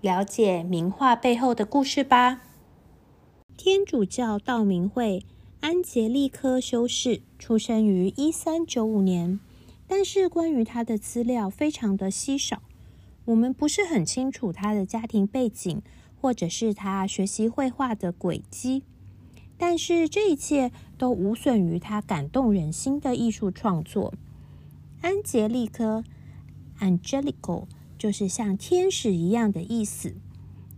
了解名画背后的故事吧。天主教道明会安杰利科修士出生于一三九五年，但是关于他的资料非常的稀少，我们不是很清楚他的家庭背景，或者是他学习绘画的轨迹。但是这一切都无损于他感动人心的艺术创作。安杰利科 （Angelico）。就是像天使一样的意思。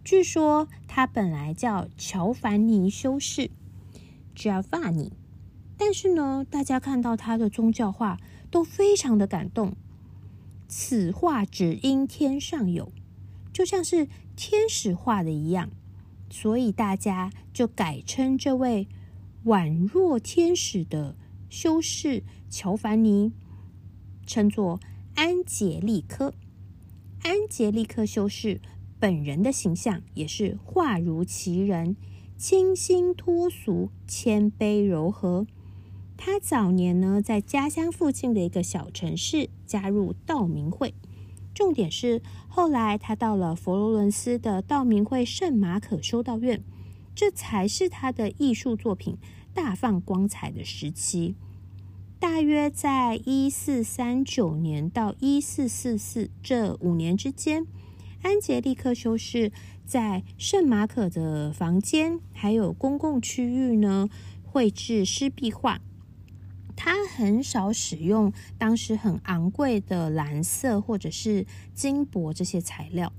据说他本来叫乔凡尼修士 （Giovanni），但是呢，大家看到他的宗教画都非常的感动。此画只因天上有，就像是天使画的一样，所以大家就改称这位宛若天使的修士乔凡尼，称作安杰利科。安杰利克修士本人的形象也是画如其人，清新脱俗、谦卑柔和。他早年呢，在家乡附近的一个小城市加入道明会，重点是后来他到了佛罗伦斯的道明会圣马可修道院，这才是他的艺术作品大放光彩的时期。大约在一四三九年到一四四四这五年之间，安杰利克修士在圣马可的房间还有公共区域呢绘制湿壁画。他很少使用当时很昂贵的蓝色或者是金箔这些材料，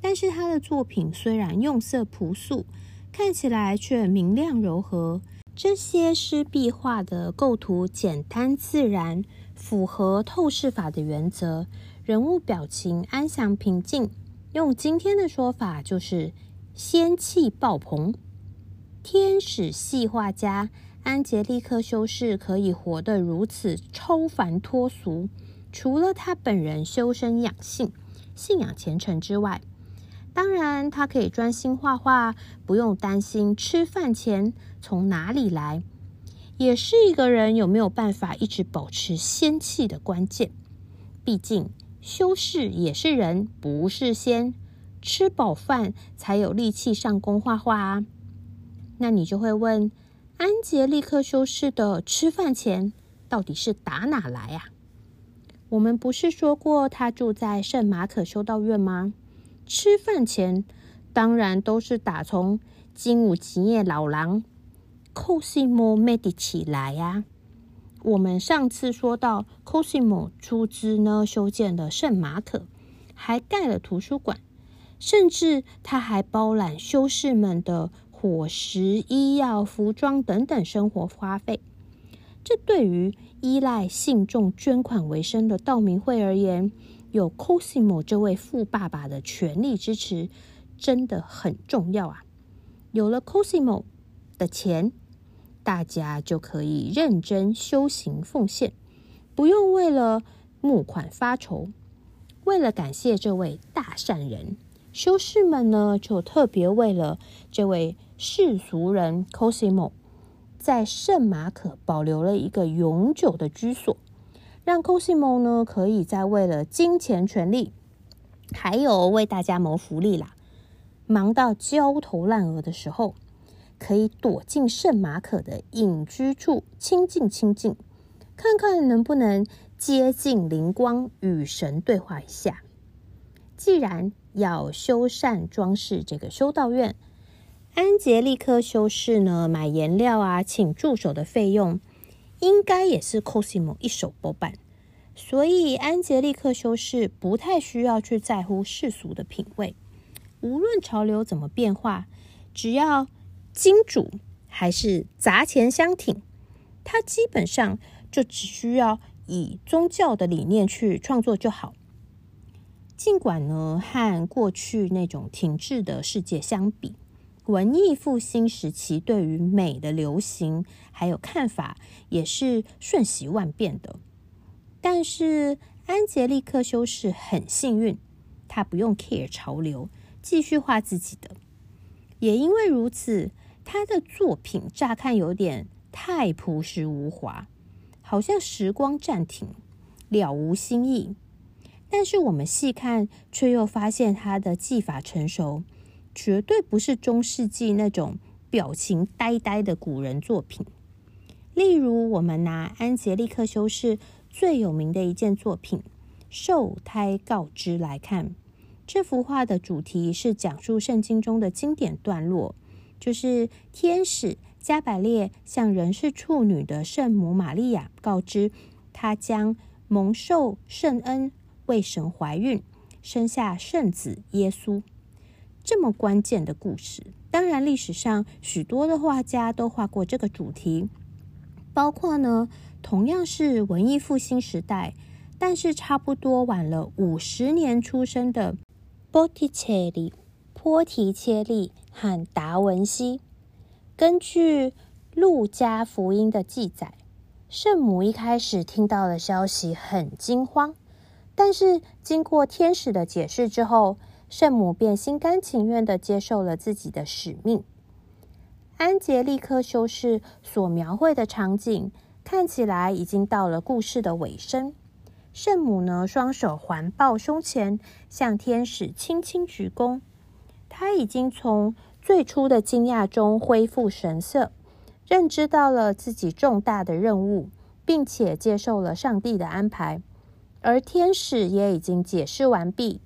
但是他的作品虽然用色朴素，看起来却明亮柔和。这些湿壁画的构图简单自然，符合透视法的原则，人物表情安详平静。用今天的说法，就是仙气爆棚。天使系画家安杰利克修士可以活得如此超凡脱俗，除了他本人修身养性、信仰虔诚之外。当然，他可以专心画画，不用担心吃饭钱从哪里来，也是一个人有没有办法一直保持仙气的关键。毕竟修士也是人，不是仙，吃饱饭才有力气上工画画啊。那你就会问，安杰利克修士的吃饭钱到底是打哪来啊？我们不是说过他住在圣马可修道院吗？吃饭前当然都是打从金武吉业老狼 Cosimo Medici 来呀。我们上次说到，Cosimo 出资呢修建了圣马可，还盖了图书馆，甚至他还包揽修士们的伙食、医药、服装等等生活花费。这对于依赖信众捐款为生的道明会而言，有 Cosimo 这位富爸爸的全力支持，真的很重要啊！有了 Cosimo 的钱，大家就可以认真修行奉献，不用为了募款发愁。为了感谢这位大善人，修士们呢就特别为了这位世俗人 Cosimo，在圣马可保留了一个永久的居所。让 Cosimo 呢，可以在为了金钱、权利，还有为大家谋福利啦，忙到焦头烂额的时候，可以躲进圣马可的隐居处，清静清静，看看能不能接近灵光，与神对话一下。既然要修缮装饰这个修道院，安杰利克修士呢，买颜料啊，请助手的费用。应该也是 Cosimo 一手包办，所以安杰利克修士不太需要去在乎世俗的品味。无论潮流怎么变化，只要金主还是砸钱相挺，他基本上就只需要以宗教的理念去创作就好。尽管呢，和过去那种停滞的世界相比，文艺复兴时期对于美的流行还有看法也是瞬息万变的。但是安杰利克修士很幸运，他不用 care 潮流，继续画自己的。也因为如此，他的作品乍看有点太朴实无华，好像时光暂停，了无新意。但是我们细看，却又发现他的技法成熟，绝对不是中世纪那种表情呆呆的古人作品。例如，我们拿安杰利克修士最有名的一件作品《受胎告知》来看，这幅画的主题是讲述圣经中的经典段落，就是天使加百列向人是处女的圣母玛利亚告知，她将蒙受圣恩。为神怀孕，生下圣子耶稣，这么关键的故事。当然，历史上许多的画家都画过这个主题，包括呢，同样是文艺复兴时代，但是差不多晚了五十年出生的波提切利、波提切利和达文西。根据路加福音的记载，圣母一开始听到的消息很惊慌。但是经过天使的解释之后，圣母便心甘情愿的接受了自己的使命。安杰利克修士所描绘的场景看起来已经到了故事的尾声。圣母呢，双手环抱胸前，向天使轻轻鞠躬。她已经从最初的惊讶中恢复神色，认知到了自己重大的任务，并且接受了上帝的安排。而天使也已经解释完毕，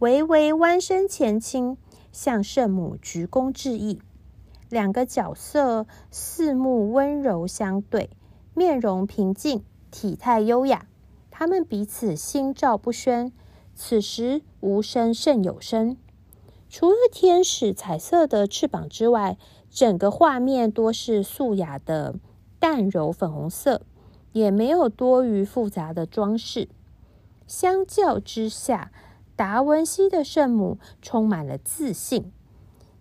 微微弯身前倾，向圣母鞠躬致意。两个角色四目温柔相对，面容平静，体态优雅。他们彼此心照不宣。此时无声胜有声。除了天使彩色的翅膀之外，整个画面多是素雅的淡柔粉红色，也没有多余复杂的装饰。相较之下，达文西的圣母充满了自信，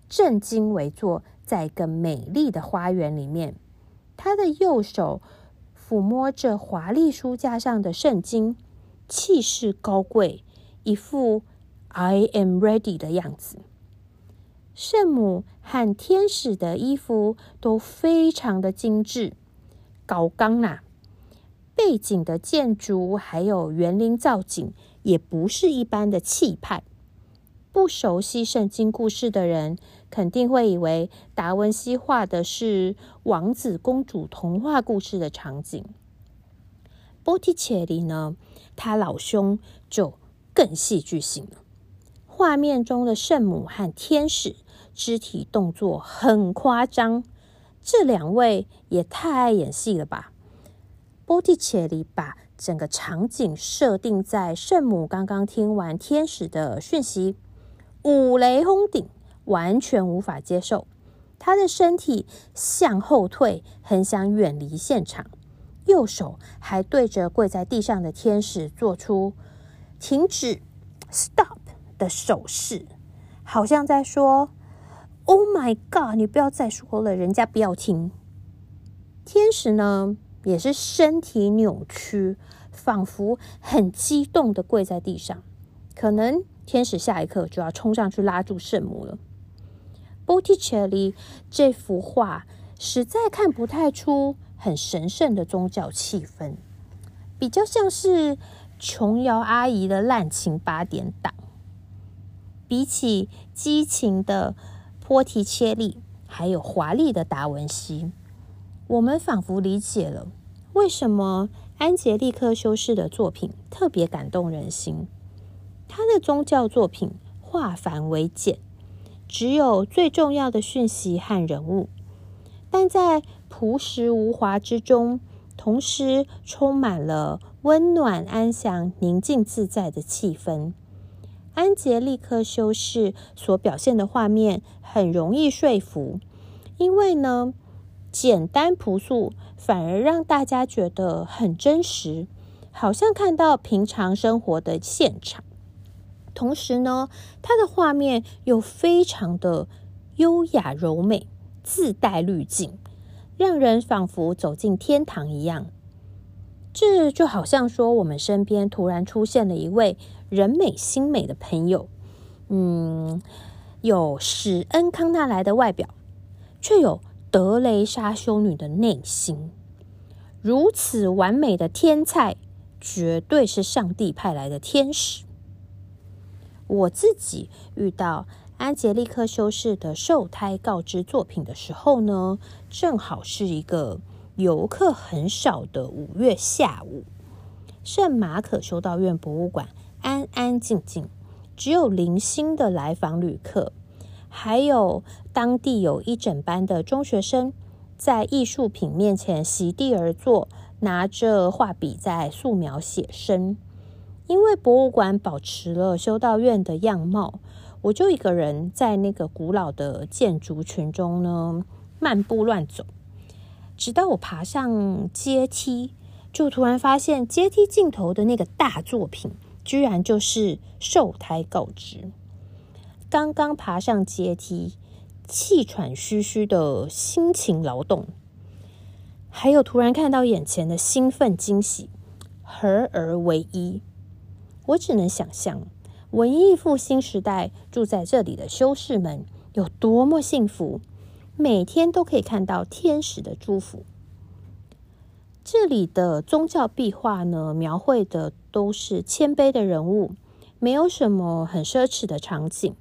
正襟危坐在一个美丽的花园里面。他的右手抚摸着华丽书架上的圣经，气势高贵，一副 “I am ready” 的样子。圣母和天使的衣服都非常的精致，高刚呐。背景的建筑还有园林造景，也不是一般的气派。不熟悉圣经故事的人，肯定会以为达文西画的是王子公主童话故事的场景。波提切利呢，他老兄就更戏剧性了。画面中的圣母和天使肢体动作很夸张，这两位也太爱演戏了吧！波提切利把整个场景设定在圣母刚刚听完天使的讯息，五雷轰顶，完全无法接受。他的身体向后退，很想远离现场，右手还对着跪在地上的天使做出停止 （stop） 的手势，好像在说：“Oh my God，你不要再说了，人家不要听。”天使呢？也是身体扭曲，仿佛很激动的跪在地上。可能天使下一刻就要冲上去拉住圣母了。Botticelli 这幅画实在看不太出很神圣的宗教气氛，比较像是琼瑶阿姨的滥情八点档。比起激情的波提切利，还有华丽的达文西。我们仿佛理解了为什么安杰利克修士的作品特别感动人心。他的宗教作品化繁为简，只有最重要的讯息和人物，但在朴实无华之中，同时充满了温暖、安详、宁静、自在的气氛。安杰利克修士所表现的画面很容易说服，因为呢。简单朴素，反而让大家觉得很真实，好像看到平常生活的现场。同时呢，它的画面又非常的优雅柔美，自带滤镜，让人仿佛走进天堂一样。这就好像说，我们身边突然出现了一位人美心美的朋友，嗯，有史恩康纳莱的外表，却有德雷莎修女的内心。如此完美的天才，绝对是上帝派来的天使。我自己遇到安杰利克修士的受胎告知作品的时候呢，正好是一个游客很少的五月下午，圣马可修道院博物馆安安静静，只有零星的来访旅客，还有当地有一整班的中学生在艺术品面前席地而坐，拿着画笔在素描写生。因为博物馆保持了修道院的样貌，我就一个人在那个古老的建筑群中呢漫步乱走，直到我爬上阶梯，就突然发现阶梯尽头的那个大作品，居然就是受胎告知。刚刚爬上阶梯，气喘吁吁的辛勤劳动，还有突然看到眼前的兴奋惊喜，合而为一。我只能想象，文艺复兴时代住在这里的修士们有多么幸福，每天都可以看到天使的祝福。这里的宗教壁画呢，描绘的都是谦卑的人物，没有什么很奢侈的场景，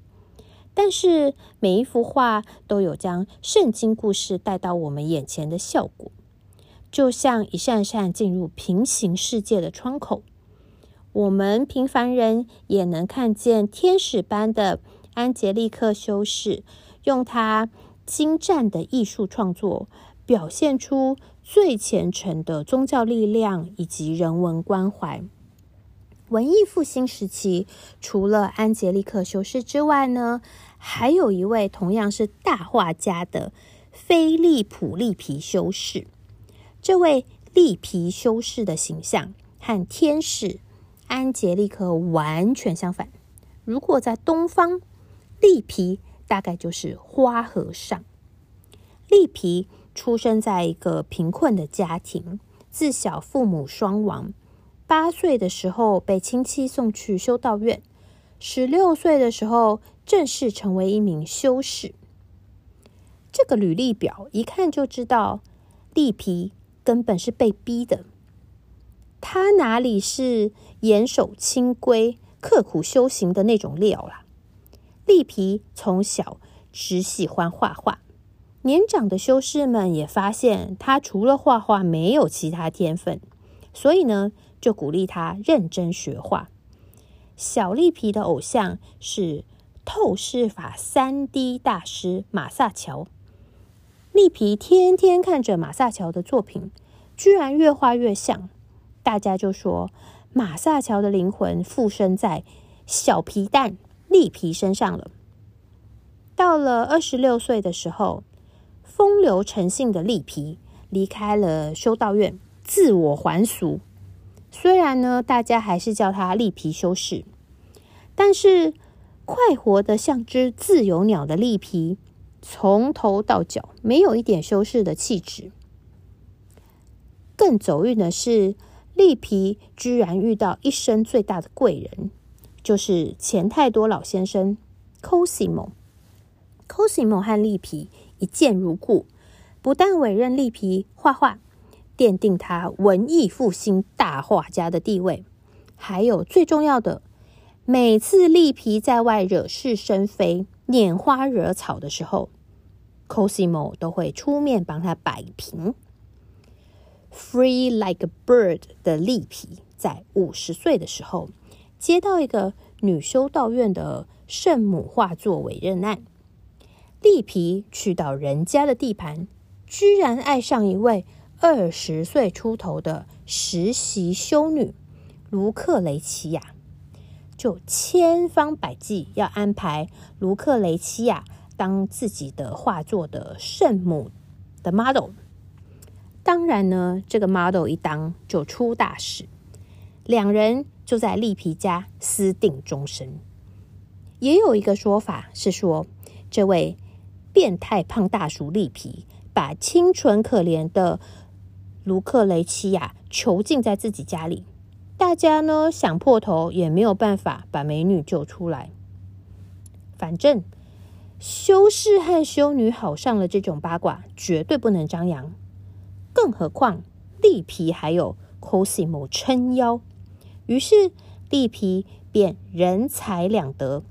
但是每一幅画都有将圣经故事带到我们眼前的效果，就像一扇扇进入平行世界的窗口。我们平凡人也能看见天使般的安杰利克修士，用他精湛的艺术创作，表现出最虔诚的宗教力量以及人文关怀。文艺复兴时期，除了安杰利克修士之外呢，还有一位同样是大画家的菲利普利皮修士。这位利皮修士的形象和天使。安杰利克完全相反。如果在东方，利皮大概就是花和尚。利皮出生在一个贫困的家庭，自小父母双亡。八岁的时候被亲戚送去修道院，十六岁的时候正式成为一名修士。这个履历表一看就知道，利皮根本是被逼的。他哪里是严守清规、刻苦修行的那种料啦？利皮从小只喜欢画画，年长的修士们也发现他除了画画没有其他天分，所以呢，就鼓励他认真学画。小利皮的偶像是透视法三 D 大师马萨乔。利皮天天看着马萨乔的作品，居然越画越像。大家就说马萨乔的灵魂附身在小皮蛋利皮身上了。到了二十六岁的时候，风流成性的利皮离开了修道院，自我还俗。虽然呢，大家还是叫他利皮修士，但是快活的像只自由鸟的利皮，从头到脚没有一点修饰的气质。更走运的是。利皮居然遇到一生最大的贵人，就是钱太多老先生 Cosimo。Cosimo 和利皮一见如故，不但委任利皮画画，奠定他文艺复兴大画家的地位，还有最重要的，每次利皮在外惹是生非、拈花惹草的时候，Cosimo 都会出面帮他摆平。Free like a bird 的利皮，在五十岁的时候，接到一个女修道院的圣母画作委任案。利皮去到人家的地盘，居然爱上一位二十岁出头的实习修女卢克雷奇亚，就千方百计要安排卢克雷奇亚当自己的画作的圣母的 model。当然呢，这个 model 一当就出大事，两人就在利皮家私定终身。也有一个说法是说，这位变态胖大叔利皮把清纯可怜的卢克雷奇亚囚禁在自己家里，大家呢想破头也没有办法把美女救出来。反正修士和修女好上了这种八卦，绝对不能张扬。更何况利皮还有 Cosimo 撑腰，于是利皮便人财两得。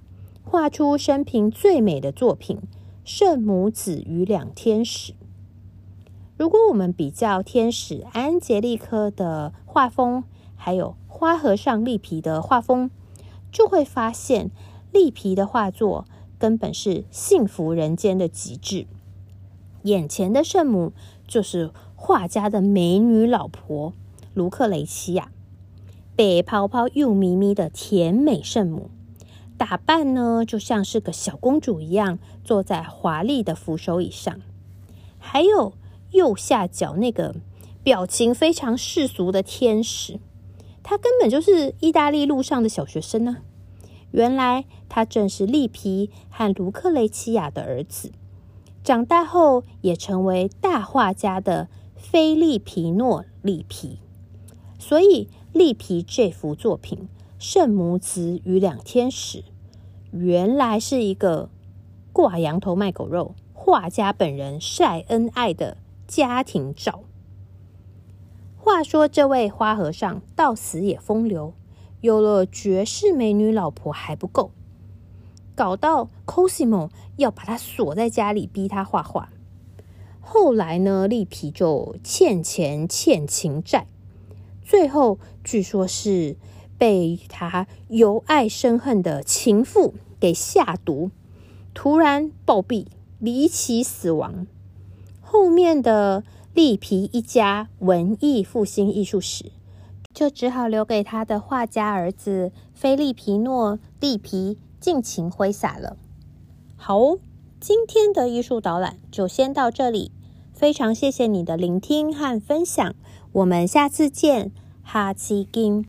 画出生平最美的作品《圣母子与两天使》。如果我们比较天使安杰利科的画风，还有花和尚利皮的画风，就会发现利皮的画作根本是幸福人间的极致。眼前的圣母就是画家的美女老婆卢克雷西亚，白泡泡又咪咪的甜美圣母。打扮呢，就像是个小公主一样，坐在华丽的扶手椅上。还有右下角那个表情非常世俗的天使，他根本就是意大利路上的小学生呢。原来他正是利皮和卢克雷奇亚的儿子，长大后也成为大画家的菲利皮诺利皮。所以利皮这幅作品。圣母子与两天使，原来是一个挂羊头卖狗肉，画家本人晒恩爱的家庭照。话说这位花和尚到死也风流，有了绝世美女老婆还不够，搞到 Cosimo 要把他锁在家里，逼他画画。后来呢，利皮就欠钱欠情债，最后据说是。被他由爱生恨的情妇给下毒，突然暴毙，离奇死亡。后面的利皮一家文艺复兴艺术史，就只好留给他的画家儿子菲利皮诺利皮尽情挥洒了。好，今天的艺术导览就先到这里，非常谢谢你的聆听和分享，我们下次见，哈奇金。